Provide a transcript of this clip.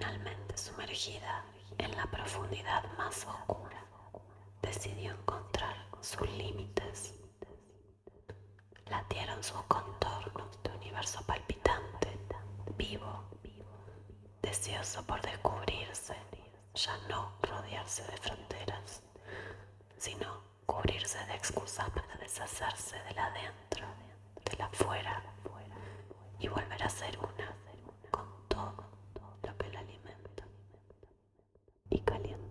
Finalmente sumergida en la profundidad más oscura, decidió encontrar sus límites. Latieron sus contornos de universo palpitante, vivo, deseoso por descubrirse, ya no rodearse de fronteras, sino cubrirse de excusas para deshacerse de la adentro, колен.